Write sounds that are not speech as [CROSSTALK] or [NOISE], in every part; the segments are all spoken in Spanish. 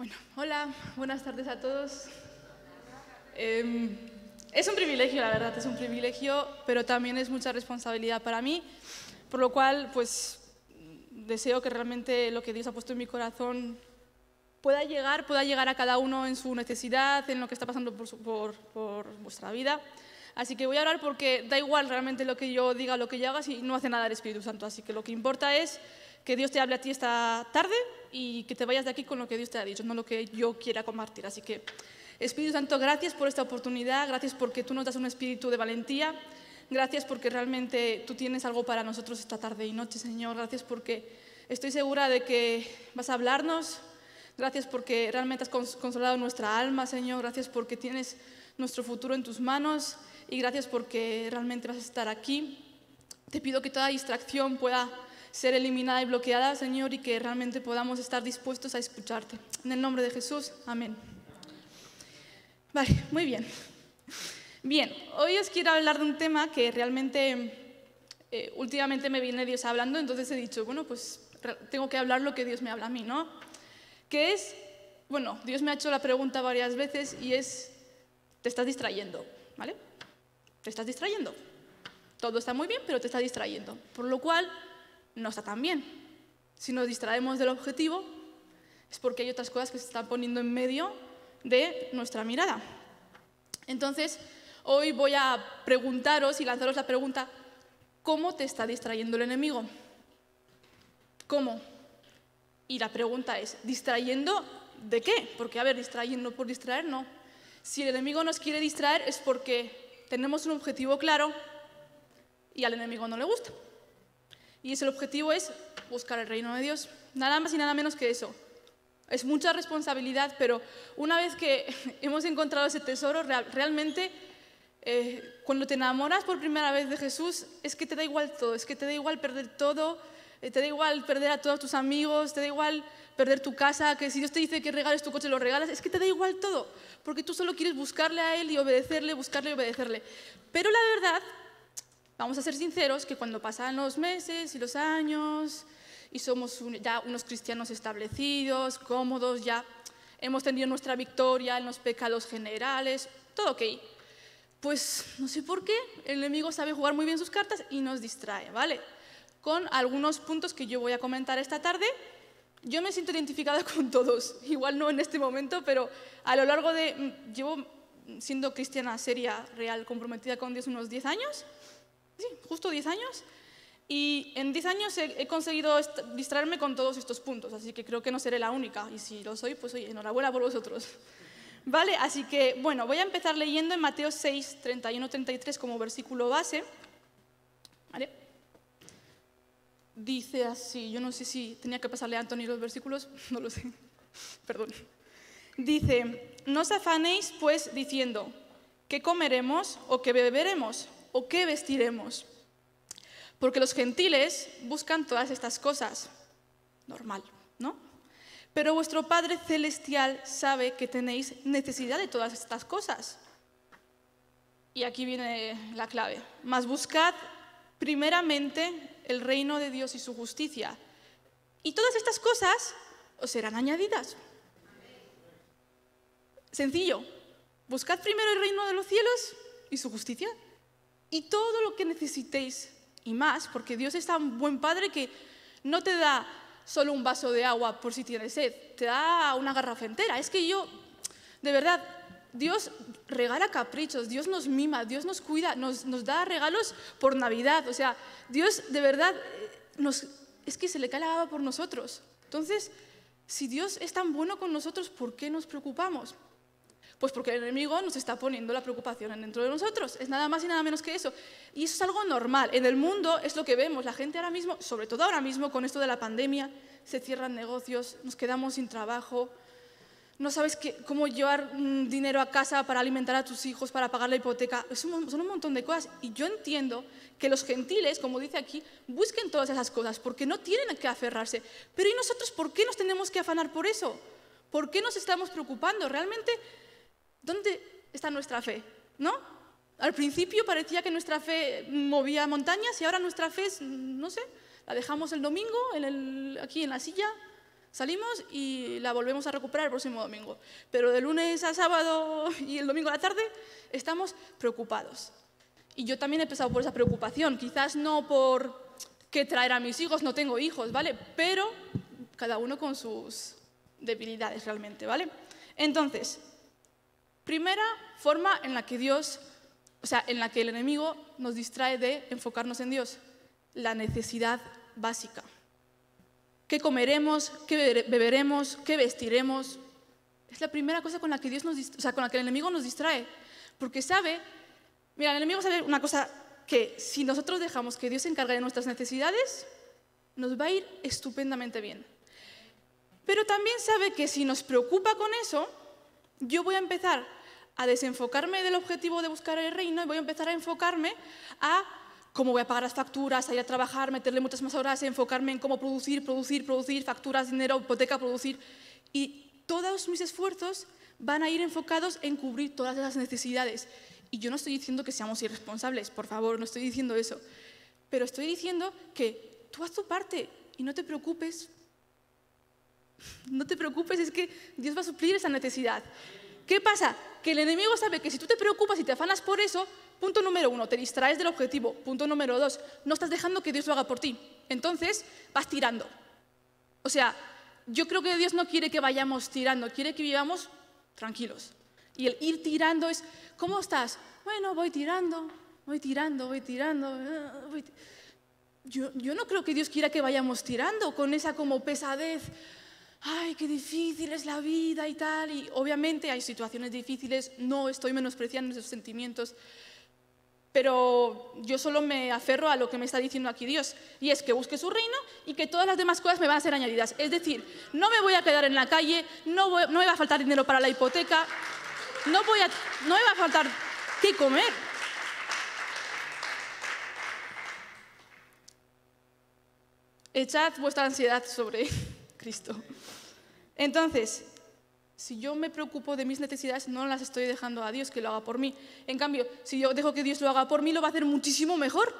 Bueno, hola, buenas tardes a todos. Em, es un privilegio, la verdad, es un privilegio, pero también es mucha responsabilidad para mí, por lo cual, pues, deseo que realmente lo que Dios ha puesto en mi corazón pueda llegar, pueda llegar a cada uno en su necesidad, en lo que está pasando por, por, por vuestra vida. Así que voy a hablar porque da igual realmente lo que yo diga, lo que yo haga, si no hace nada el Espíritu Santo. Así que lo que importa es que Dios te hable a ti esta tarde y que te vayas de aquí con lo que Dios te ha dicho, no lo que yo quiera compartir. Así que, Espíritu Santo, gracias por esta oportunidad, gracias porque tú nos das un espíritu de valentía, gracias porque realmente tú tienes algo para nosotros esta tarde y noche, Señor, gracias porque estoy segura de que vas a hablarnos, gracias porque realmente has consolado nuestra alma, Señor, gracias porque tienes nuestro futuro en tus manos y gracias porque realmente vas a estar aquí. Te pido que toda distracción pueda ser eliminada y bloqueada, Señor, y que realmente podamos estar dispuestos a escucharte. En el nombre de Jesús, amén. Vale, muy bien. Bien, hoy os quiero hablar de un tema que realmente eh, últimamente me viene Dios hablando, entonces he dicho, bueno, pues tengo que hablar lo que Dios me habla a mí, ¿no? Que es, bueno, Dios me ha hecho la pregunta varias veces y es, te estás distrayendo, ¿vale? Te estás distrayendo. Todo está muy bien, pero te está distrayendo. Por lo cual, no está tan bien. Si nos distraemos del objetivo, es porque hay otras cosas que se están poniendo en medio de nuestra mirada. Entonces, hoy voy a preguntaros y lanzaros la pregunta, ¿cómo te está distrayendo el enemigo? ¿Cómo? Y la pregunta es, ¿distrayendo de qué? Porque, a ver, distrayendo por distraer, no. Si el enemigo nos quiere distraer es porque tenemos un objetivo claro y al enemigo no le gusta. Y ese objetivo es buscar el reino de Dios. Nada más y nada menos que eso. Es mucha responsabilidad, pero una vez que [LAUGHS] hemos encontrado ese tesoro, realmente eh, cuando te enamoras por primera vez de Jesús, es que te da igual todo, es que te da igual perder todo, eh, te da igual perder a todos tus amigos, te da igual perder tu casa, que si Dios te dice que regales tu coche, lo regalas, es que te da igual todo, porque tú solo quieres buscarle a Él y obedecerle, buscarle y obedecerle. Pero la verdad Vamos a ser sinceros que cuando pasan los meses y los años y somos ya unos cristianos establecidos, cómodos, ya hemos tenido nuestra victoria en los pecados generales, todo ok. Pues no sé por qué, el enemigo sabe jugar muy bien sus cartas y nos distrae, ¿vale? Con algunos puntos que yo voy a comentar esta tarde. Yo me siento identificada [LAUGHS] con todos, igual no en este momento, pero a lo largo de... Mm, llevo siendo cristiana seria, real, comprometida con Dios unos 10 años sí, justo 10 años. Y en 10 años he, conseguido distraerme con todos estos puntos, así que creo que no seré la única. Y si lo soy, pues oye, enhorabuena por vosotros. [LAUGHS] Vale, así que bueno, voy a empezar leyendo en Mateo 6, 31-33 como versículo base. Dice así, yo no sé si tenía que pasarle a Antonio los versículos, [LAUGHS] no lo sé, [LAUGHS] perdón. Dice, no os afanéis pues diciendo, ¿qué comeremos o qué beberemos? O qué vestiremos? Porque los gentiles buscan todas estas cosas. Normal, ¿no? Pero vuestro Padre Celestial sabe que tenéis necesidad de todas estas cosas. Y aquí viene la clave. Mas buscad primeramente el reino de Dios y su justicia. Y todas estas cosas os serán añadidas. Sencillo. Buscad primero el reino de los cielos y su justicia y todo lo que necesitéis y más, porque Dios es tan buen padre que no te da solo un vaso de agua por si tienes sed, te da una garrafa entera. Es que yo, de verdad, Dios regala caprichos, Dios nos mima, Dios nos cuida, nos, da regalos por Navidad. O sea, Dios de verdad eh, nos, es que se le cae la baba por nosotros. Entonces, si Dios es tan bueno con nosotros, ¿por qué nos preocupamos? Pues porque el enemigo nos está poniendo la preocupación dentro de nosotros. Es nada más y nada menos que eso. Y eso es algo normal. En el mundo es lo que vemos. La gente ahora mismo, sobre todo ahora mismo con esto de la pandemia, se cierran negocios, nos quedamos sin trabajo, no sabes cómo llevar mm, dinero a casa para alimentar a tus hijos, para pagar la hipoteca. son un montón de cosas. Y yo entiendo que los gentiles, como dice aquí, busquen todas esas cosas porque no tienen que aferrarse. Pero ¿y nosotros por qué nos tenemos que afanar por eso? ¿Por qué nos estamos preocupando? Realmente ¿Dónde está nuestra fe? ¿No? Al principio parecía que nuestra fe movía montañas y ahora nuestra fe es, no sé, la dejamos el domingo aquí en la silla Salimos y la volvemos a recuperar el próximo domingo. Pero de lunes a sábado y el domingo a la tarde estamos preocupados. Y yo también he pasado por esa preocupación, quizás no por qué traer a mis hijos, no tengo hijos, ¿vale? Pero cada uno con sus debilidades realmente, ¿vale? Entonces, primera forma en la que Dios, o sea, en la que el enemigo nos distrae de enfocarnos en Dios, la necesidad básica qué comeremos, qué beberemos, qué vestiremos. Es la primera cosa con la que Dios nos, o sea, con la que el enemigo nos distrae, porque sabe, mira, el enemigo sabe una cosa que si nosotros dejamos que Dios se encargue de nuestras necesidades, nos va a ir estupendamente bien. Pero también sabe que si nos preocupa con eso, yo voy a empezar a desenfocarme del objetivo de buscar el reino y voy a empezar a enfocarme a cómo voy a pagar las facturas, a ir a trabajar, meterle muchas más horas, enfocarme en cómo producir, producir, producir, facturas, dinero, hipoteca, producir. Y todos mis esfuerzos van a ir enfocados en cubrir todas esas necesidades. Y yo no estoy diciendo que seamos irresponsables, por favor, no estoy diciendo eso. Pero estoy diciendo que tú haz tu parte y no te preocupes. No te preocupes, es que Dios va a suplir esa necesidad. ¿Qué pasa? Que el enemigo sabe que si tú te preocupas y te afanas por eso, Punto número uno, te distraes del objetivo. Punto número dos, no estás dejando que Dios lo haga por ti. Entonces, vas tirando. O sea, yo creo que Dios no quiere que vayamos tirando, quiere que vivamos tranquilos. Y el ir tirando es, ¿cómo estás? Bueno, voy tirando, voy tirando, voy tirando. Eh, yo, yo no creo que Dios quiera que vayamos tirando con esa como pesadez. Ay, qué difícil es la vida y tal. Y obviamente hay situaciones difíciles, no estoy menospreciando esos sentimientos, pero yo solo me aferro a lo que me está diciendo aquí Dios, y es que busque su reino y que todas las demás cosas me van a ser añadidas. Es decir, no me voy a quedar en la calle, no, me va a faltar dinero para la hipoteca, no, voy a, no me va a faltar qué comer. Echad vuestra ansiedad sobre Cristo. Entonces, si yo me preocupo de mis necesidades, no las estoy dejando a Dios que lo haga por mí. En cambio, si yo dejo que Dios lo haga por mí, lo va a hacer muchísimo mejor.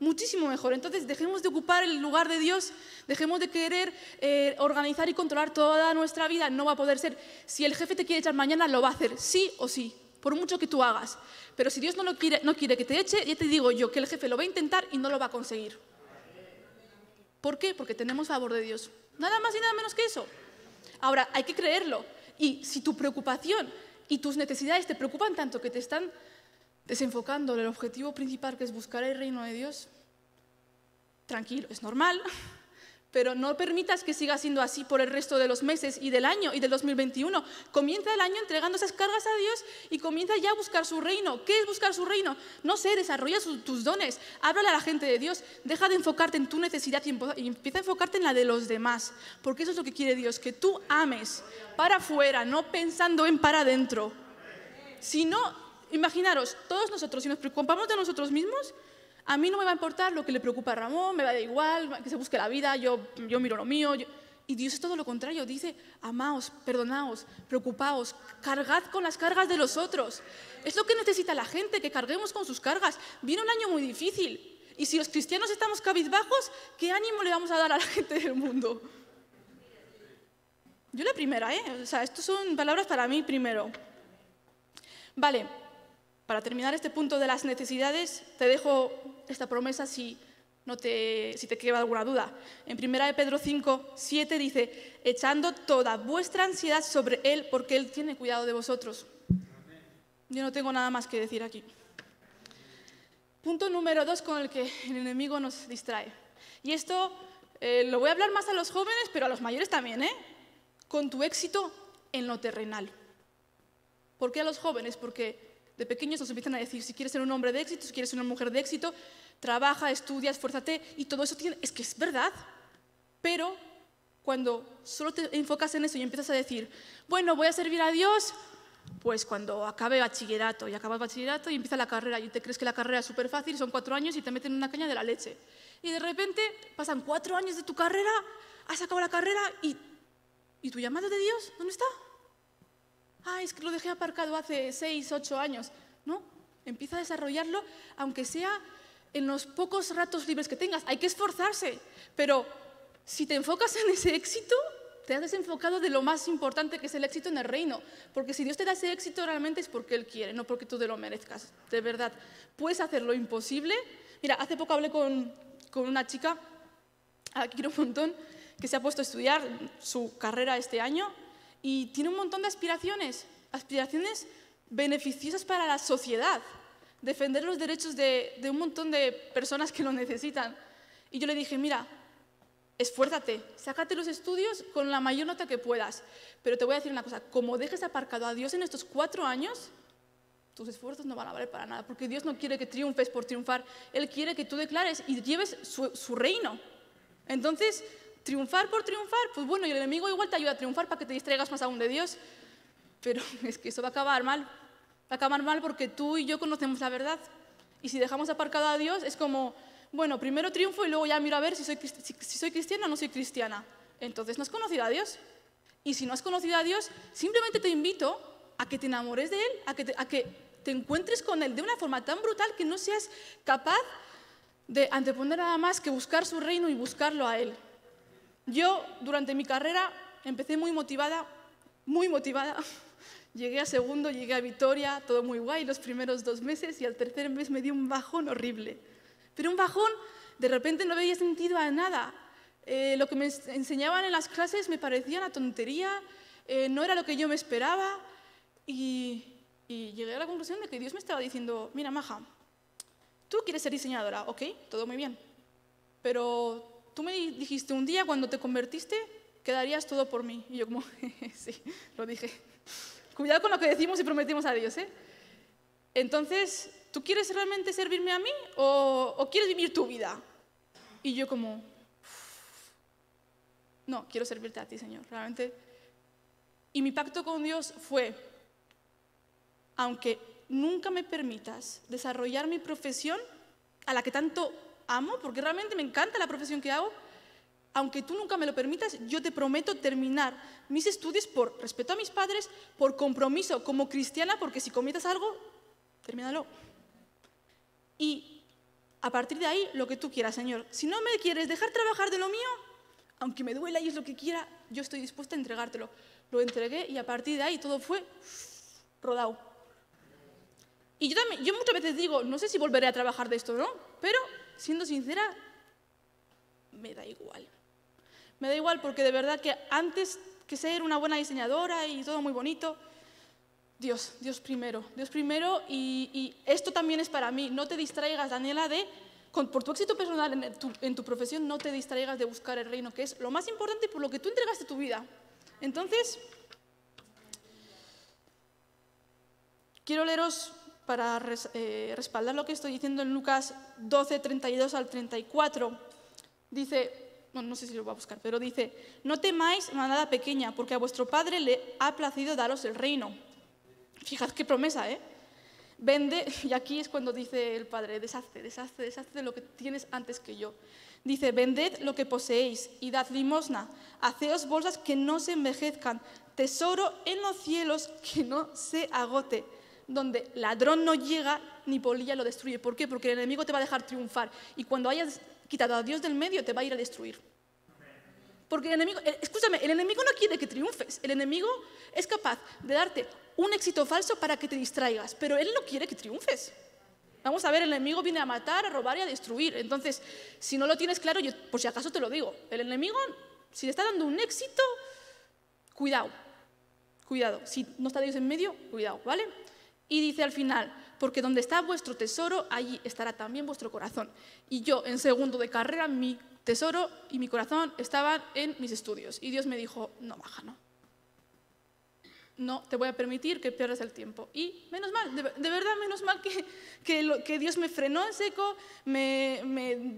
Muchísimo mejor. Entonces, dejemos de ocupar el lugar de Dios, dejemos de querer eh, organizar y controlar toda nuestra vida. No va a poder ser. Si el jefe te quiere echar mañana, lo va a hacer, sí o sí, por mucho que tú hagas. Pero si Dios no, lo quiere, no quiere que te eche, ya te digo yo que el jefe lo va a intentar y no lo va a conseguir. ¿Por qué? Porque tenemos favor de Dios. Nada más y nada menos que eso. Ahora, hay que creerlo. Y si tu preocupación y tus necesidades te preocupan tanto que te están desenfocando del objetivo principal que es buscar el reino de Dios, tranquilo, es normal, pero no permitas que siga siendo así por el resto de los meses y del año y del 2021. Comienza el año entregando esas cargas a Dios y comienza ya a buscar su reino. ¿Qué es buscar su reino? No sé, desarrolla tus dones, háblale a la gente de Dios, deja de enfocarte en tu necesidad y empieza a enfocarte en la de los demás, porque eso es lo que quiere Dios, que tú ames para afuera, no pensando en para adentro. Si no, imaginaros, todos nosotros, si nos preocupamos de nosotros mismos, a mí no me va a importar lo que le preocupa a Ramón, me va a dar igual, que se busque la vida, yo, yo miro lo mío. Y Dios es todo lo contrario, dice, amaos, perdonaos, preocupaos, cargad con las cargas de los otros. Es lo que necesita la gente, que carguemos con sus cargas. Viene un año muy difícil. Y si los cristianos estamos cabizbajos, ¿qué ánimo le vamos a dar a la gente del mundo? Yo la primera, ¿eh? O sea, estas son palabras para mí primero. Vale, para terminar este punto de las necesidades, te dejo esta promesa si, no te, si te queda alguna duda. En 1 Pedro 5, 7 dice, echando toda vuestra ansiedad sobre Él porque Él tiene cuidado de vosotros. Yo no tengo nada más que decir aquí. Punto número dos con el que el enemigo nos distrae. Y esto eh, lo voy a hablar más a los jóvenes, pero a los mayores también, ¿eh? Con tu éxito en lo terrenal. ¿Por qué a los jóvenes? Porque de pequeños nos empiezan a decir, si quieres ser un hombre de éxito, si quieres ser una mujer de éxito, trabaja, estudia, esfuérzate, y todo eso tiene, es que es verdad. Pero cuando solo te enfocas en eso y empiezas a decir, bueno, voy a servir a Dios, pues cuando acabe bachillerato y acabas bachillerato y empieza la carrera y te crees que la carrera es súper fácil, son cuatro años y te meten una caña de la leche. Y de repente pasan cuatro años de tu carrera, has acabado la carrera y, ¿y tu llamado de Dios? ¿Dónde está? Ah, es que lo dejé aparcado hace seis, ocho años. No, empieza a desarrollarlo, aunque sea en los pocos ratos libres que tengas. Hay que esforzarse, pero si te enfocas en ese éxito, te has desenfocado de lo más importante que es el éxito en el reino. Porque si Dios te da ese éxito realmente es porque Él quiere, no porque tú te lo merezcas. De verdad, puedes hacer lo imposible. Mira, hace poco hablé con, con una chica, aquí quiero un montón, que se ha puesto a estudiar su carrera este año y tiene un montón de aspiraciones, aspiraciones beneficiosas para la sociedad, defender los derechos de, un montón de personas que lo necesitan. Y yo le dije, mira, esfuérzate, sácate los estudios con la mayor nota que puedas. Pero te voy a decir una cosa, como dejes aparcado a Dios en estos cuatro años, tus esfuerzos no van a valer para nada, porque Dios no quiere que triunfes por triunfar, Él quiere que tú declares y lleves su, reino. Entonces, triunfar por triunfar, pues bueno, y el enemigo igual te ayuda a triunfar para que te distraigas más aún de Dios, pero [LAUGHS] es que eso va a acabar mal, va a acabar mal porque tú y yo conocemos la verdad. Y si dejamos aparcado a Dios, es como, bueno, primero triunfo y luego ya miro a ver si soy, si soy cristiana o no soy cristiana. Entonces no has conocido a Dios. Y si no has conocido a Dios, simplemente te invito a que te enamores de Él, a que a que te encuentres con Él de una forma tan brutal que no seas capaz de anteponer nada más que buscar su reino y buscarlo a Él. Yo durante mi carrera empecé muy motivada, muy motivada. [LAUGHS] Llegué a segundo, llegué a Vitoria, todo muy guay los primeros dos meses y al tercer mes me dio un bajón horrible pero un bajón, de repente no veía sentido a nada. Eh, lo que me enseñaban en las clases me parecía una tontería, eh, no era lo que yo me esperaba y, llegué a la conclusión de que Dios me estaba diciendo, mira, Maja, tú quieres ser diseñadora, ok, todo muy bien, pero tú me dijiste un día cuando te convertiste que darías todo por mí. Y yo como, [LAUGHS] sí, lo dije. Cuidado con lo que decimos y prometimos a Dios, ¿eh? Entonces, ¿tú quieres realmente servirme a mí o, quieres vivir tu vida? Y yo como, no, quiero servirte a ti, Señor, realmente. Y mi pacto con Dios fue, aunque nunca me permitas desarrollar mi profesión, a la que tanto amo, porque realmente me encanta la profesión que hago, aunque tú nunca me lo permitas, yo te prometo terminar mis estudios por respeto a mis padres, por compromiso como cristiana, porque si cometas algo, termínalo. Y a partir de ahí, lo que tú quieras, Señor. Si no me quieres dejar trabajar de lo mío, aunque me duela y es lo que quiera, yo estoy dispuesta a entregártelo. Lo entregué y a partir de ahí todo fue rodado. Y yo, también, yo muchas veces digo, no sé si volveré a trabajar de esto no, pero siendo sincera, me da igual. Me da igual porque de verdad que antes que ser una buena diseñadora y todo muy bonito, Dios, Dios primero, Dios primero y, esto también es para mí. No te distraigas, Daniela, de, por tu éxito personal en tu, en tu, profesión, no te distraigas de buscar el reino, que es lo más importante por lo que tú entregaste tu vida. Entonces, quiero leeros para eh, respaldar lo que estoy diciendo en Lucas 12, 32 al 34. Dice, bueno, no sé si lo voy a buscar, pero dice, no temáis manada pequeña, porque a vuestro Padre le ha placido daros el reino. Fijad qué promesa, ¿eh? Vende, [LAUGHS] y aquí es cuando dice el Padre, deshazte, deshazte, deshazte de lo que tienes antes que yo. Dice, vended lo que poseéis y dad limosna, haceos bolsas que no se envejezcan, tesoro en los cielos que no se agote, donde ladrón no llega ni polilla lo destruye. ¿Por qué? Porque el enemigo te va a dejar triunfar y cuando hayas quitado a Dios del medio te va a ir a destruir. Porque el enemigo, escúchame, el enemigo no quiere que triunfes. El enemigo es capaz de darte un éxito falso para que te distraigas, pero él no quiere que triunfes. Vamos a ver, el enemigo viene a matar, a robar y a destruir. Entonces, si no lo tienes claro, yo por si acaso te lo digo. El enemigo, si le está dando un éxito, cuidado, cuidado. Si no está Dios en medio, cuidado, ¿vale? Y dice al final, porque donde está vuestro tesoro, allí estará también vuestro corazón. Y yo, en segundo de carrera, mi tesoro y mi corazón estaban en mis estudios. Y Dios me dijo, no, baja, no. No te voy a permitir que pierdas el tiempo. Y menos mal, de, verdad, menos mal que, que, Dios me frenó en seco, me,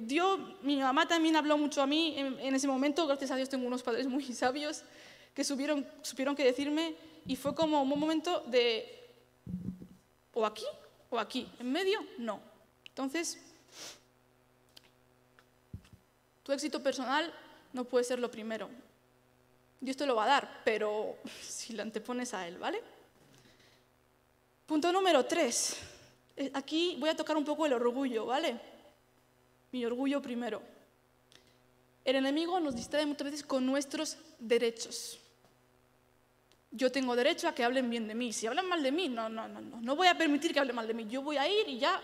dio, mi mamá también habló mucho a mí en, ese momento, gracias a Dios tengo unos padres muy [LAUGHS] sabios que supieron, supieron que decirme y fue como un momento de, o aquí o aquí, en medio, no. Entonces, tu éxito personal no puede ser lo primero. Dios te lo va a dar, pero [LAUGHS] si lo antepones a Él, ¿vale? Punto número tres. Eh, aquí voy a tocar un poco el orgullo, ¿vale? Mi orgullo primero. El enemigo nos distrae muchas veces con nuestros derechos. Yo tengo derecho a que hablen bien de mí. Si hablan mal de mí, no, no, no, no. Voy a permitir que hablen mal de mí. Yo voy a ir y ya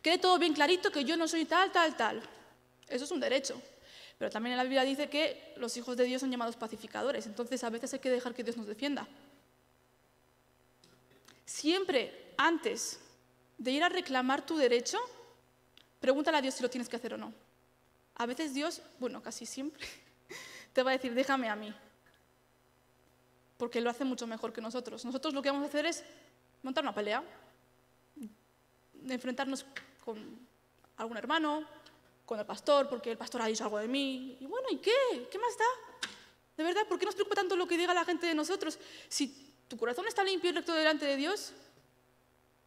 quede todo bien clarito que yo no soy tal, tal, tal. Eso es un derecho. Pero también la Biblia dice que los hijos de Dios son llamados pacificadores. Entonces a veces hay que dejar que Dios nos defienda. Siempre antes de ir a reclamar tu derecho, pregúntale a Dios si lo tienes que hacer o no. A veces Dios, bueno, casi siempre, [LAUGHS] te va a decir, déjame a mí. Porque lo hace mucho mejor que nosotros. Nosotros lo que vamos a hacer es montar una pelea, enfrentarnos con algún hermano, con el pastor, porque el pastor ha dicho algo de mí. Y bueno, ¿y qué? ¿Qué más da? De verdad, ¿por qué nos preocupa tanto lo que diga la gente de nosotros? Si tu corazón está limpio y recto delante de Dios,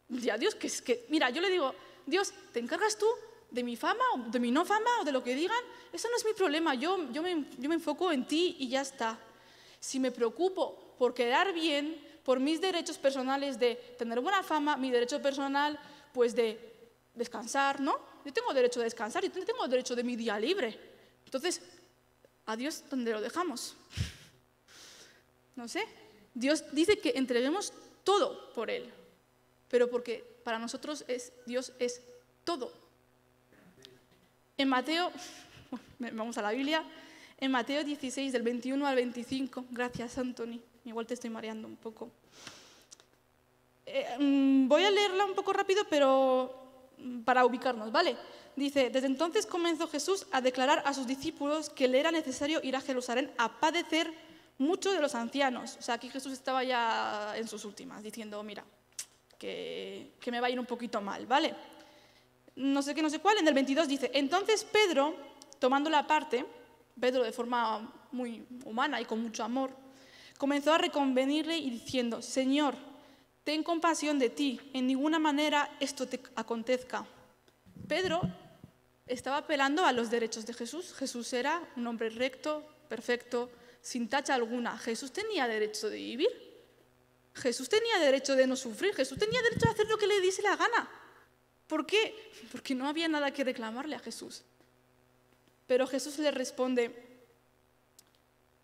ya Dios, que es que, mira, yo le digo, Dios, ¿te encargas tú de mi fama o de mi no fama o de lo que digan? Eso no es mi problema, yo, me enfoco en ti y ya está. Si me preocupo por quedar bien, por mis derechos personales de tener buena fama, mi derecho personal, pues de descansar, ¿no? Yo tengo derecho a descansar, yo tengo derecho de mi día libre. Entonces, ¿a Dios dónde lo dejamos? [LAUGHS] No sé, Dios dice que entreguemos todo por Él, pero porque para nosotros es, Dios es todo. En Mateo, [LAUGHS] vamos a la Biblia, en Mateo 16, del 21 al 25, gracias Anthony, igual te estoy mareando un poco. Eh, mm, voy a leerla un poco rápido, pero mm, para ubicarnos, ¿vale? Dice, desde entonces comenzó Jesús a declarar a sus discípulos que le era necesario ir a Jerusalén a padecer muchos de los ancianos. O sea, aquí Jesús estaba ya en sus últimas, diciendo, mira, que, que, me va a ir un poquito mal, ¿vale? No sé qué, no sé cuál, en el 22 dice, entonces Pedro, tomando la parte, Pedro de forma muy humana y con mucho amor, comenzó a reconvenirle y diciendo, Señor, ten compasión de ti, en ninguna manera esto te acontezca. Pedro estaba apelando a los derechos de Jesús. Jesús era un hombre recto, perfecto, sin tacha alguna. Jesús tenía derecho de vivir. Jesús tenía derecho de no sufrir. Jesús tenía derecho de hacer lo que le diese la gana. ¿Por qué? Porque no había nada que reclamarle a Jesús. Pero Jesús le responde,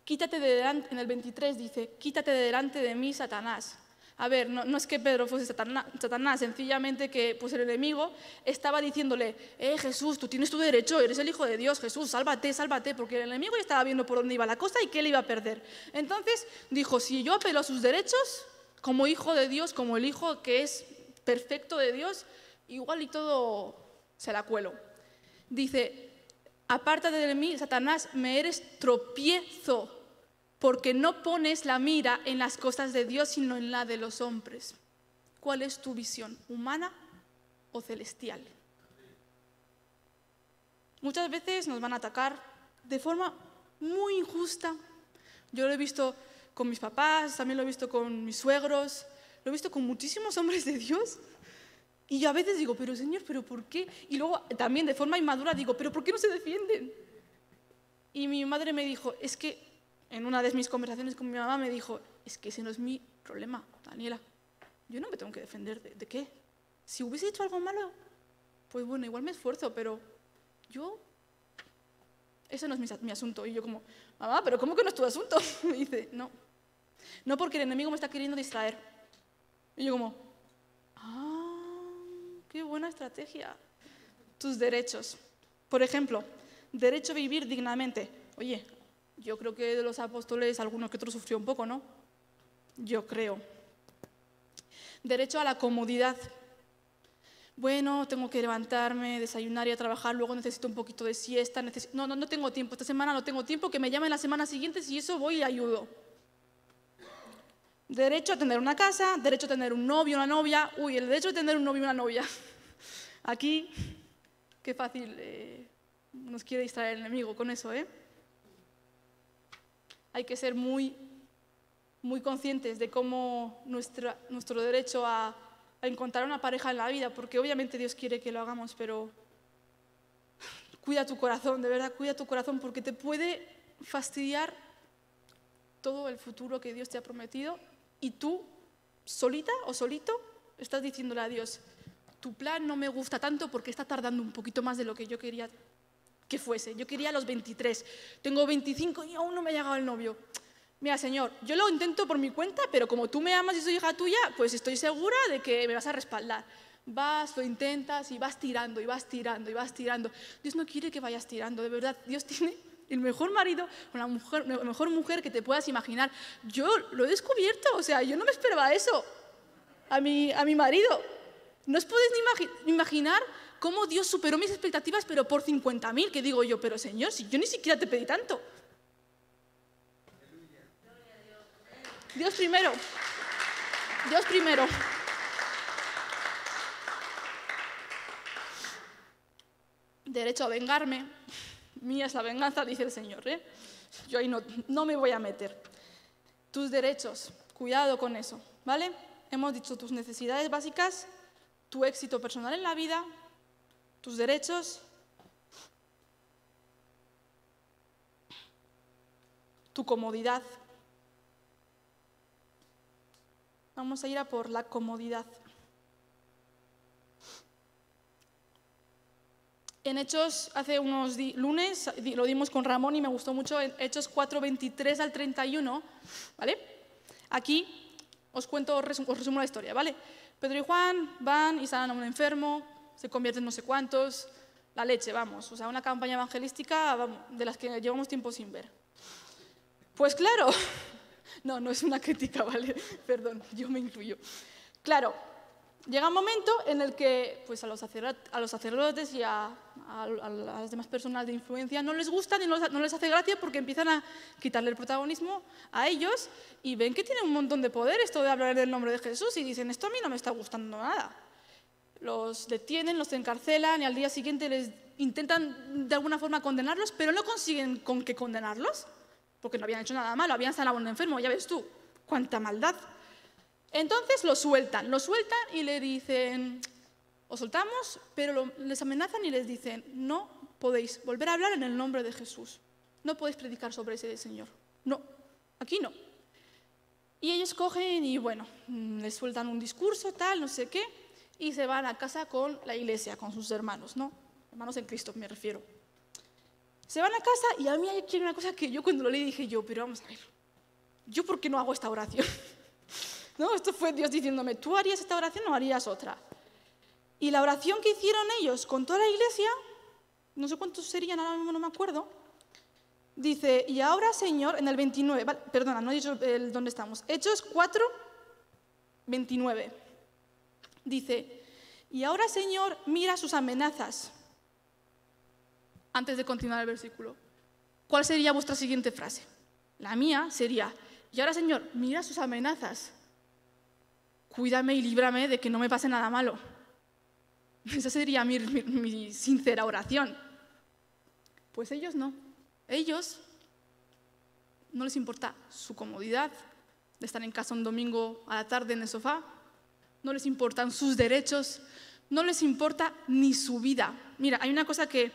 quítate de delante, en el 23 dice, quítate de delante de mí, Satanás. A ver, no, es que Pedro fuese Satanás, sencillamente que pues el enemigo estaba diciéndole, eh Jesús, tú tienes tu derecho, eres el Hijo de Dios, Jesús, sálvate, sálvate, porque el enemigo ya estaba viendo por dónde iba la cosa y que él iba a perder. Entonces dijo, si yo apelo a sus derechos, como Hijo de Dios, como el Hijo que es perfecto de Dios, igual y todo se la cuelo. Dice, apártate de mí, Satanás, me eres tropiezo porque no pones la mira en las cosas de Dios, sino en la de los hombres. ¿Cuál es tu visión? ¿Humana o celestial? Muchas veces nos van a atacar de forma muy injusta. Yo lo he visto con mis papás, también lo he visto con mis suegros, lo he visto con muchísimos hombres de Dios. Y yo a veces digo, pero Señor, ¿pero por qué? Y luego también de forma inmadura digo, ¿pero por qué no se defienden? Y mi madre me dijo, es que en una de mis conversaciones con mi mamá me dijo, es que ese no es mi problema, Daniela. Yo no me tengo que defender de, qué. Si hubiese hecho algo malo, pues bueno, igual me esfuerzo, pero yo, eso no es mi, mi asunto. Y yo como, mamá, pero ¿cómo que no es tu asunto? [LAUGHS] me dice, no, no porque el enemigo me está queriendo distraer. Y yo como, qué buena estrategia. Tus derechos. Por ejemplo, derecho a vivir dignamente. Oye, yo creo que de los apóstoles algunos que otros sufrió un poco, ¿no? Yo creo. Derecho a la comodidad. Bueno, tengo que levantarme, desayunar y a trabajar, luego necesito un poquito de siesta. No, no, no tengo tiempo, esta semana no tengo tiempo, que me llamen la semana siguiente, si eso voy y ayudo. Derecho a tener una casa, derecho a tener un novio, una novia. Uy, el derecho a tener un novio, una novia. [LAUGHS] Aquí, qué fácil eh, nos quiere distraer el enemigo con eso, ¿eh? hay que ser muy, muy conscientes de cómo nuestro derecho a, a encontrar una pareja en la vida, porque obviamente Dios quiere que lo hagamos, pero [LAUGHS] cuida tu corazón, de verdad, cuida tu corazón, porque te puede fastidiar todo el futuro que Dios te ha prometido y tú, solita o solito, estás diciéndole a Dios, tu plan no me gusta tanto porque está tardando un poquito más de lo que yo quería que fuese. Yo quería los 23. Tengo 25 y aún no me ha llegado el novio. Mira, Señor, yo lo intento por mi cuenta, pero como tú me amas y soy hija tuya, pues estoy segura de que me vas a respaldar. Vas, lo intentas y vas tirando, y vas tirando, y vas tirando. Dios no quiere que vayas tirando, de verdad. Dios tiene el mejor marido, mujer, la mejor mujer que te puedas imaginar. Yo lo he descubierto, o sea, yo no me esperaba eso a mi, a mi marido. No os podéis ni imaginar cómo Dios superó mis expectativas, pero por 50.000, que digo yo, pero Señor, si yo ni siquiera te pedí tanto. Dios primero. Dios primero. Derecho a vengarme. Mía es la venganza, dice el Señor. ¿eh? Yo ahí no, no me voy a meter. Tus derechos, cuidado con eso, ¿vale? Hemos dicho tus necesidades básicas, tu éxito personal en la vida, tus derechos, tu comodidad. Vamos a ir a por la comodidad. En Hechos, hace unos lunes, lo dimos con Ramón y me gustó mucho, en Hechos 4, 23 al 31, ¿vale? Aquí os cuento, os resumo la historia, ¿vale? Pedro y Juan van y sanan a un enfermo, se convierten no sé cuántos, la leche, vamos, o sea, una campaña evangelística de las que llevamos tiempo sin ver. Pues claro, [LAUGHS] no, no es una crítica, ¿vale? [LAUGHS] Perdón, yo me incluyo. Claro, llega un momento en el que pues, a, los sacerdotes y a, las demás personas de influencia no les gusta ni no, les hace gracia porque empiezan a quitarle el protagonismo a ellos y ven que tienen un montón de poder esto de hablar en el nombre de Jesús y dicen, esto a mí no me está gustando nada. Los detienen, los encarcelan y al día siguiente les intentan de alguna forma condenarlos, pero no consiguen con qué condenarlos, porque no habían hecho nada malo, habían sanado un enfermo, ya ves tú, cuánta maldad. Entonces lo sueltan, lo sueltan y le dicen, os soltamos, pero les amenazan y les dicen, no podéis volver a hablar en el nombre de Jesús, no podéis predicar sobre ese Señor, no, aquí no. Y ellos cogen y bueno, mm, les sueltan un discurso, tal, no sé qué, y se van a casa con la iglesia, con sus hermanos, ¿no? Hermanos en Cristo me refiero. Se van a casa y a mí hay una cosa que yo cuando lo leí dije yo, pero vamos a ver, ¿yo por qué no hago esta oración? [LAUGHS] ¿No? Esto fue Dios diciéndome, tú harías esta oración o harías otra. Y la oración que hicieron ellos con toda la iglesia, no sé cuántos serían, ahora mismo no me acuerdo, dice, y ahora Señor, en el 29, perdona, no he dicho dónde estamos, Hechos 4, 29, dice, y ahora Señor, mira sus amenazas. Antes de continuar el versículo, ¿cuál sería vuestra siguiente frase? La mía sería, y ahora Señor, mira sus amenazas cuídame y líbrame de que no me pase nada malo. [LAUGHS] Esa sería mi, sincera oración. Pues ellos no. Ellos no les importa su comodidad de estar en casa un domingo a la tarde en el sofá. No les importan sus derechos. No les importa ni su vida. Mira, hay una cosa que,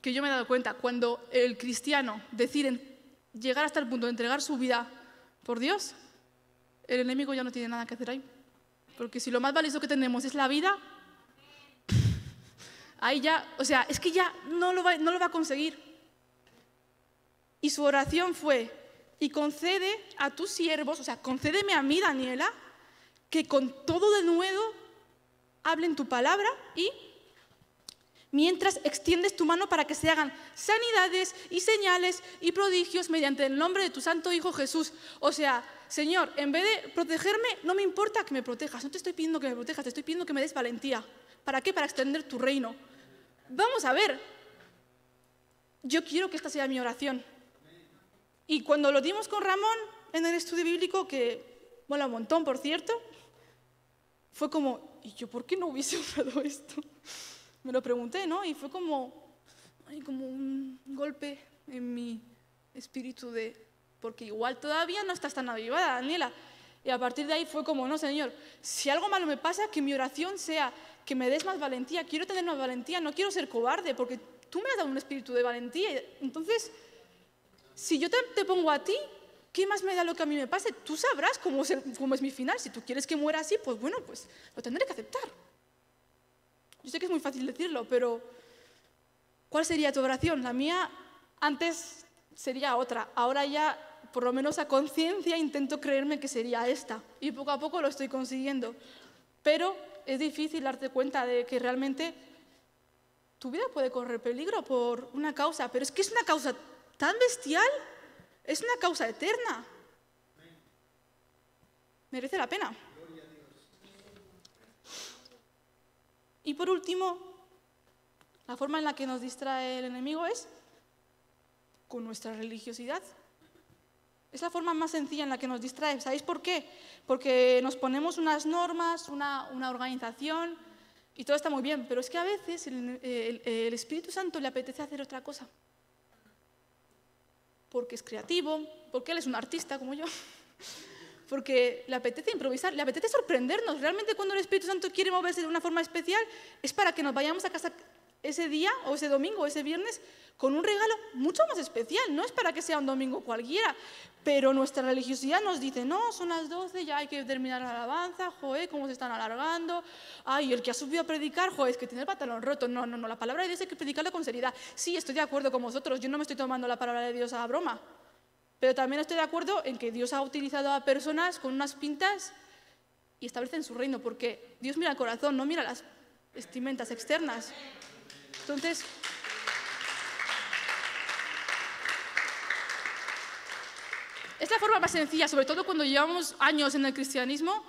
que yo me he dado cuenta. Cuando el cristiano decide llegar hasta el punto de entregar su vida por Dios, el enemigo ya no tiene nada que hacer ahí. Porque si lo más valioso que tenemos es la vida, [LAUGHS] ahí ya, o sea, es que ya no lo va, no lo va a conseguir. Y su oración fue, y concede a tus siervos, o sea, concédeme a mí, Daniela, que con todo de nuevo hablen tu palabra y mientras extiendes tu mano para que se hagan sanidades y señales y prodigios mediante el nombre de tu santo Hijo Jesús. O sea, Señor, en vez de protegerme, no me importa que me protejas, no te estoy pidiendo que me protejas, te estoy pidiendo que me des valentía. ¿Para qué? Para extender tu reino. Vamos a ver. Yo quiero que esta sea mi oración. Y cuando lo dimos con Ramón en el estudio bíblico, que mola un montón, por cierto, fue como, ¿y yo por qué no hubiese [LAUGHS] usado esto? Me lo pregunté, ¿no? Y fue como, como un golpe en mi espíritu de, porque igual todavía no estás tan avivada, Daniela. Y a partir de ahí fue como, no, Señor, si algo malo me pasa, que mi oración sea que me des más valentía. Quiero tener más valentía, no quiero ser cobarde, porque tú me has dado un espíritu de valentía. Entonces, si yo te, pongo a ti, ¿qué más me da lo que a mí me pase? Tú sabrás cómo es, cómo es mi final. Si tú quieres que muera así, pues bueno, pues lo tendré que aceptar. Yo sé que es muy fácil decirlo, pero ¿Cuál sería tu oración? La mía antes sería otra. Ahora ya, por lo menos a conciencia, intento creerme que sería esta. Y poco a poco lo estoy consiguiendo. Pero es difícil darte cuenta de que realmente tu vida puede correr peligro por una causa. Pero es que es una causa tan bestial. Es una causa eterna. Merece la pena. Y por último, la forma en la que nos distrae el enemigo es con nuestra religiosidad. Es la forma más sencilla en la que nos distrae. ¿Sabéis por qué? Porque nos ponemos unas normas, una, organización y todo está muy bien, pero es que a veces el Espíritu Santo le apetece hacer otra cosa. Porque es creativo, porque él es un artista como yo porque le apetece improvisar, le apetece sorprendernos. Realmente cuando el Espíritu Santo quiere moverse de una forma especial es para que nos vayamos a casa ese día o ese domingo o ese viernes con un regalo mucho más especial. No es para que sea un domingo cualquiera, pero nuestra religiosidad nos dice, no, son las 12, ya hay que terminar la alabanza, joder, cómo se están alargando. Ay, el que ha subido a predicar, joder, es que tiene el pantalón roto. No, no, no, la palabra de Dios hay que predicarla con seriedad. Sí, estoy de acuerdo con vosotros, yo no me estoy tomando la palabra de Dios a broma. Pero también estoy de acuerdo en que Dios ha utilizado a personas con unas pintas y establecen su reino, porque Dios mira el corazón, no mira las vestimentas externas. Entonces, es la forma más sencilla, sobre todo cuando llevamos años en el cristianismo,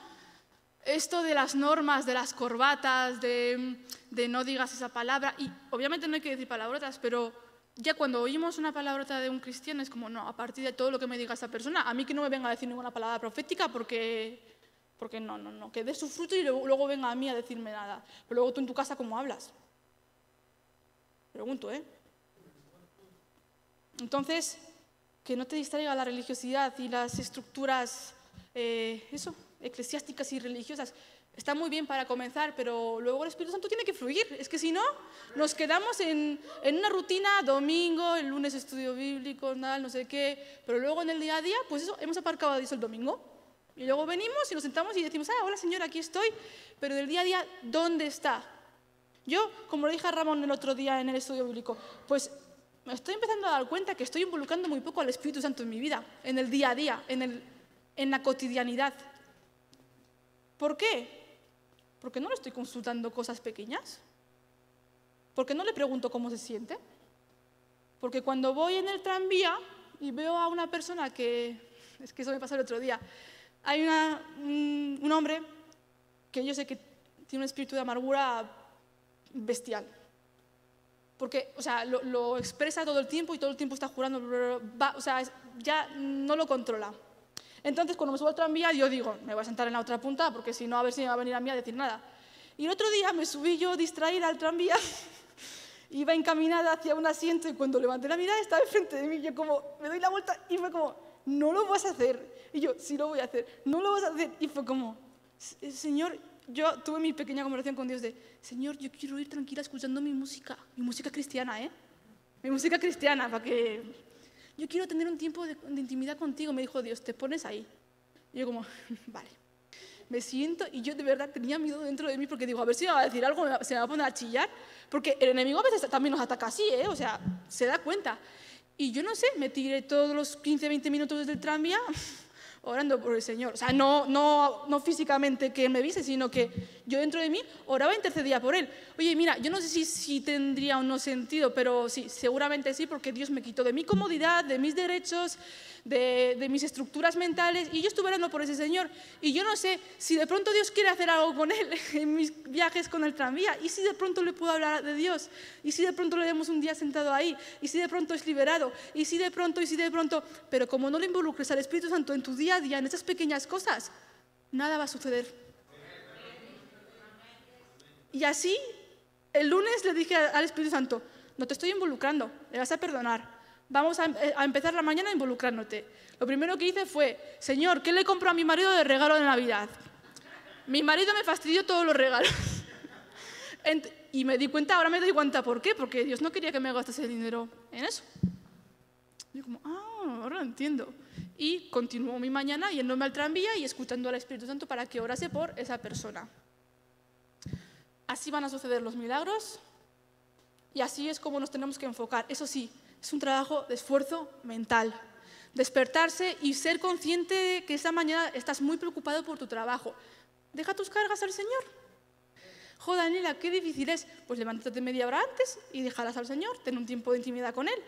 esto de las normas, de las corbatas, de, de no digas esa palabra, y obviamente no hay que decir palabrotas, pero ya cuando oímos una palabrota de un cristiano es como, no, a partir de todo lo que me diga esa persona, a mí que no me venga a decir ninguna palabra profética porque, porque no, no, no, que dé su fruto y luego, venga a mí a decirme nada. Pero luego tú en tu casa, ¿cómo hablas? Pregunto, ¿eh? Entonces, que no te distraiga la religiosidad y las estructuras, eh, eso, eclesiásticas y religiosas. Está muy bien para comenzar, pero luego el Espíritu Santo tiene que fluir. Es que si no, nos quedamos en, una rutina, domingo, el lunes estudio bíblico, no sé qué, pero luego en el día a día, pues eso, hemos aparcado Dios el domingo. Y luego venimos y nos sentamos y decimos, ah, hola Señor, aquí estoy, pero del día a día, ¿dónde está? Yo, como le dije a Ramón el otro día en el estudio bíblico, pues me estoy empezando a dar cuenta que estoy involucrando muy poco al Espíritu Santo en mi vida, en el día a día, en, el, en la cotidianidad. ¿Por qué? ¿Por qué no le estoy consultando cosas pequeñas? ¿Por qué no le pregunto cómo se siente? Porque cuando voy en el tranvía y veo a una persona que, es que eso me pasó el otro día, hay un, hombre que yo sé que tiene un espíritu de amargura bestial. Porque, o sea, lo, expresa todo el tiempo y todo el tiempo está jurando, o sea, ya no lo controla. Entonces, cuando me subo al tranvía, yo digo, me voy a sentar en la otra punta, porque si no, a ver si me va a venir a mí a decir nada. Y el otro día me subí yo distraída al tranvía, [LAUGHS] iba encaminada hacia un asiento y cuando levanté la mirada estaba enfrente de mí. Yo como, me doy la vuelta y fue como, no lo vas a hacer. Y yo, sí lo voy a hacer, no lo vas a hacer. Y fue como, Señor, yo tuve mi pequeña conversación con Dios de, Señor, yo quiero ir tranquila escuchando mi música, mi música cristiana, ¿eh? Mi música cristiana, para que yo quiero tener un tiempo de, intimidad contigo. Me dijo Dios, te pones ahí. Y yo como, [LAUGHS] vale. Me siento y yo de verdad tenía miedo dentro de mí porque digo, a ver si me va a decir algo, se me va a poner a chillar. Porque el enemigo a veces también nos ataca así, ¿eh? O sea, se da cuenta. Y yo no sé, me tiré todos los 15, 20 minutos desde el tranvía [LAUGHS] orando por el Señor. O sea, no, no, no físicamente que me vise, sino que yo dentro de mí oraba e intercedía por Él. Oye, mira, yo no sé si, tendría o no sentido, pero sí, seguramente sí, porque Dios me quitó de mi comodidad, de mis derechos, de, mis estructuras mentales y yo estuve orando por ese Señor. Y yo no sé si de pronto Dios quiere hacer algo con Él [LAUGHS] en mis viajes con el tranvía y si de pronto le puedo hablar de Dios y si de pronto le vemos un día sentado ahí y si de pronto es liberado y si de pronto y si de pronto, pero como no le involucres al Espíritu Santo en tu día a día, en esas pequeñas cosas, nada va a suceder. Y así, el lunes le dije al Espíritu Santo, no te estoy involucrando, le vas a perdonar vamos eh, a, empezar la mañana involucrándote. Lo primero que hice fue, Señor, ¿qué le compro a mi marido de regalo de Navidad? Mi marido me fastidió todos los regalos. [LAUGHS] y me di cuenta, ahora me doy cuenta, ¿por qué? Porque Dios no quería que me gastase dinero en eso. Yo como, ah, ahora lo entiendo. Y continuó mi mañana yéndome al tranvía y escuchando al Espíritu Santo para que orase por esa persona. Así van a suceder los milagros Y así es como nos tenemos que enfocar. Eso sí, es un trabajo de esfuerzo mental. Despertarse y ser consciente de que esa mañana estás muy preocupado por tu trabajo. Deja tus cargas al Señor. Joder, Daniela, qué difícil es. Pues levántate media hora antes y déjalas al Señor. Ten un tiempo de intimidad con Él.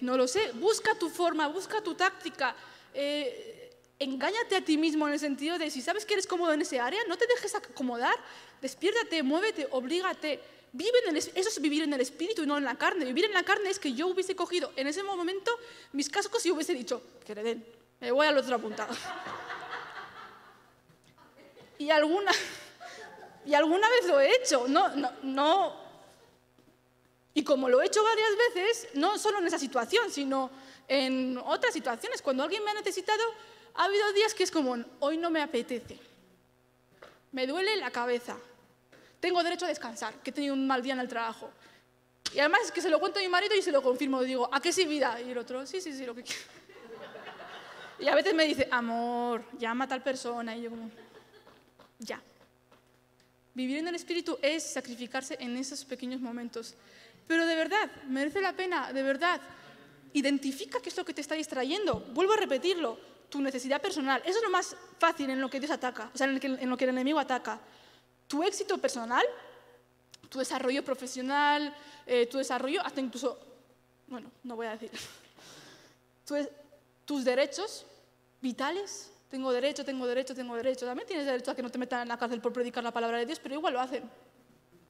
No lo sé. Busca tu forma, busca tu táctica. Eh, engáñate a ti mismo en el sentido de si sabes que eres cómodo en ese área, no te dejes acomodar. Despiértate, muévete, oblígate. Vive en el, eso es vivir en el espíritu y no en la carne. Vivir en la carne es que yo hubiese cogido en ese momento mis cascos y hubiese dicho, que le den, me voy al otro apuntado. y alguna, y alguna vez lo he hecho, no, no, no. Y como lo he hecho varias veces, no solo en esa situación, sino en otras situaciones, cuando alguien me ha necesitado, ha habido días que es como, hoy no me apetece, me duele la cabeza, tengo derecho a descansar, que he tenido un mal día en el trabajo. Y además que se lo cuento a mi marido y se lo confirmo. Digo, ¿a qué sí vida? Y el otro, sí, sí, sí, lo que quiero. Y a veces me dice, amor, llama a tal persona. Y yo como, ya. Vivir en el Espíritu es sacrificarse en esos pequeños momentos. Pero de verdad, merece la pena, de verdad. Identifica qué es lo que te está distrayendo. Vuelvo a repetirlo, tu necesidad personal. Eso es lo más fácil en lo que Dios ataca, o sea, en, en lo que el enemigo ataca tu éxito personal, tu desarrollo profesional, eh, tu desarrollo, hasta incluso, bueno, no voy a decir, [LAUGHS] tus derechos vitales, tengo derecho, tengo derecho, tengo derecho, también tienes derecho a que no te metan en la cárcel por predicar la palabra de Dios, pero igual lo hacen.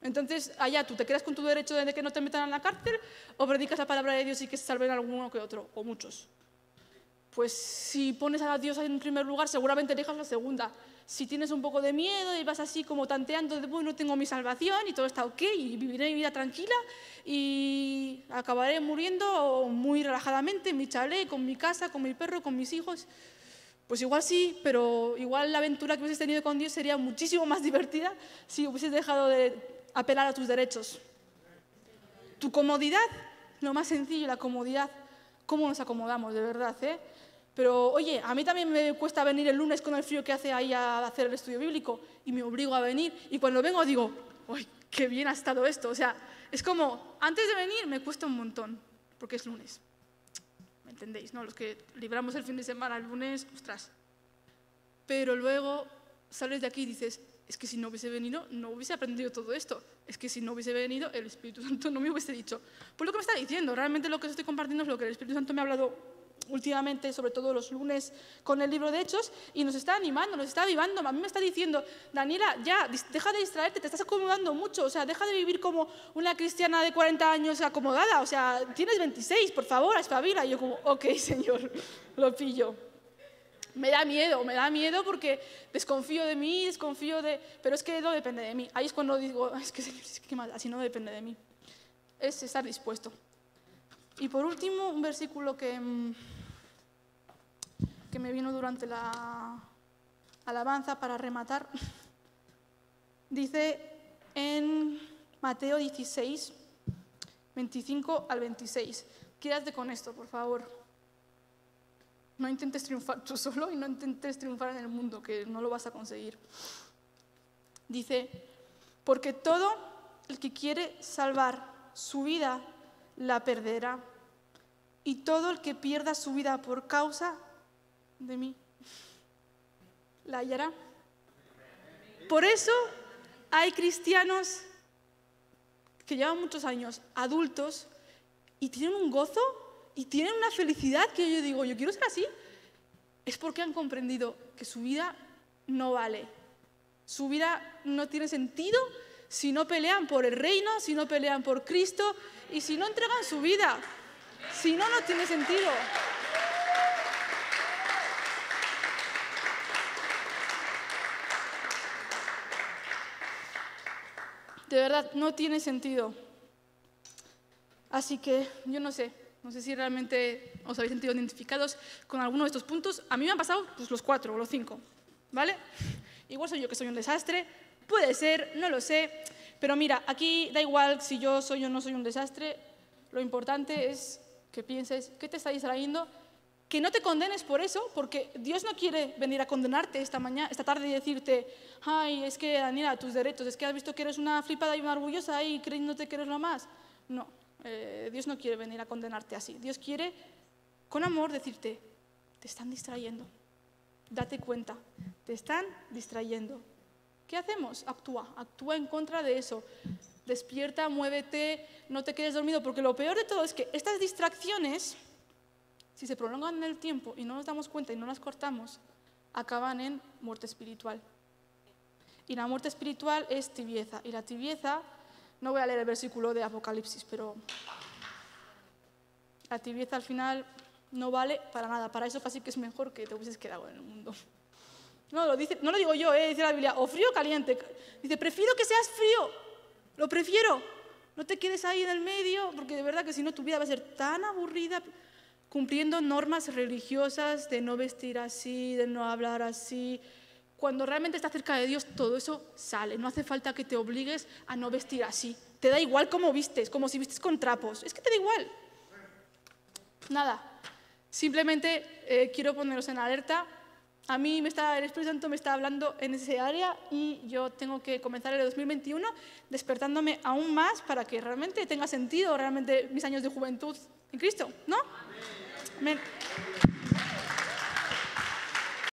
Entonces, allá tú te quedas con tu derecho de que no te metan en la cárcel o predicas la palabra de Dios y que se salven alguno que otro, o muchos. Pues si pones a Dios en primer lugar, seguramente elijas la segunda si tienes un poco de miedo y vas así como tanteando de, bueno, tengo mi salvación y todo está ok y viviré mi vida tranquila y acabaré muriendo muy relajadamente en mi chalet, con mi casa, con mi perro, con mis hijos. Pues igual sí, pero igual la aventura que hubieses tenido con Dios sería muchísimo más [LAUGHS] divertida si hubieses dejado de apelar a tus derechos. Tu comodidad, lo más sencillo, la comodidad. ¿Cómo nos acomodamos, de verdad? Eh? Pero oye, a mí también me cuesta venir el lunes con el frío que hace ahí a hacer el estudio bíblico y me obligo a venir y cuando vengo digo, ¡ay, qué bien ha estado esto! O sea, es como, antes de venir me cuesta un montón, porque es lunes. ¿Me entendéis? ¿No? Los que libramos el fin de semana el lunes, ostras. Pero luego sales de aquí y dices, es que si no hubiese venido, no hubiese aprendido todo esto. Es que si no hubiese venido, el Espíritu Santo no me hubiese dicho. Pues lo que me está diciendo, realmente lo que estoy compartiendo es lo que el Espíritu Santo me ha hablado últimamente, sobre todo los lunes, con el libro de Hechos, y nos está animando, nos está avivando. A mí me está diciendo, Daniela, ya, deja de distraerte, te estás acomodando mucho, o sea, deja de vivir como una cristiana de 40 años acomodada, o sea, tienes 26, por favor, espabila. Y yo como, ok, Señor, lo pillo. Me da miedo, me da miedo porque desconfío de mí, desconfío de... Pero es que no depende de mí. Ahí es cuando digo, es que, Señor, es que mal, así no depende de mí. Es estar dispuesto. Y por último, un versículo que... Mm, que me vino durante la alabanza para rematar, [LAUGHS] dice en Mateo 16, 25 al 26. Quédate con esto, por favor. No intentes triunfar tú [LAUGHS] solo y no intentes triunfar en el mundo, que no lo vas a conseguir. Dice, porque todo el que quiere salvar su vida la perderá, y todo el que pierda su vida por causa de mí. ¿La hallará? Por eso hay cristianos que llevan muchos años, adultos, y tienen un gozo y tienen una felicidad que yo digo, yo quiero ser así. Es porque han comprendido que su vida no vale. Su vida no tiene sentido si no pelean por el reino, si no pelean por Cristo y si no entregan su vida. Si no, no tiene sentido. De verdad, no tiene sentido. Así que yo no sé, no sé si realmente os habéis sentido identificados con alguno de estos puntos. A mí me han pasado pues, los cuatro o los cinco, ¿vale? Igual soy yo que soy un desastre, puede ser, no lo sé. Pero mira, aquí da igual si yo soy o no soy un desastre, lo importante es que pienses qué te está distrayendo que no te condenes por eso, porque Dios no quiere venir a condenarte esta mañana, esta tarde y decirte, ay, es que Daniela, tus derechos, es que has visto que eres una flipada y una orgullosa y creyéndote que eres lo más. No, eh, Dios no quiere venir a condenarte así. Dios quiere, con amor, decirte, te están distrayendo. Date cuenta, te están distrayendo. ¿Qué hacemos? Actúa, actúa en contra de eso. Despierta, muévete, no te quedes dormido, porque lo peor de todo es que estas distracciones si se prolongan en el tiempo y no nos damos cuenta y no las cortamos, acaban en muerte espiritual. Y la muerte espiritual es tibieza. Y la tibieza, no voy a leer el versículo de Apocalipsis, pero la tibieza al final no vale para nada. Para eso casi que es mejor que te hubieses quedado en el mundo. No lo, dice, no lo digo yo, eh, dice la Biblia, o frío o caliente. Dice, prefiero que seas frío, lo prefiero. No te quedes ahí en el medio, porque de verdad que si no tu vida va a ser tan aburrida cumpliendo normas religiosas de no vestir así, de no hablar así. Cuando realmente estás cerca de Dios, todo eso sale. No hace falta que te obligues a no vestir así. Te da igual cómo vistes, como si vistes con trapos. Es que te da igual. Nada. Simplemente eh, quiero poneros en alerta. A mí me está, el Espíritu Santo me está hablando en ese área y yo tengo que comenzar el 2021 despertándome aún más para que realmente tenga sentido realmente mis años de juventud en Cristo, ¿no? Amén.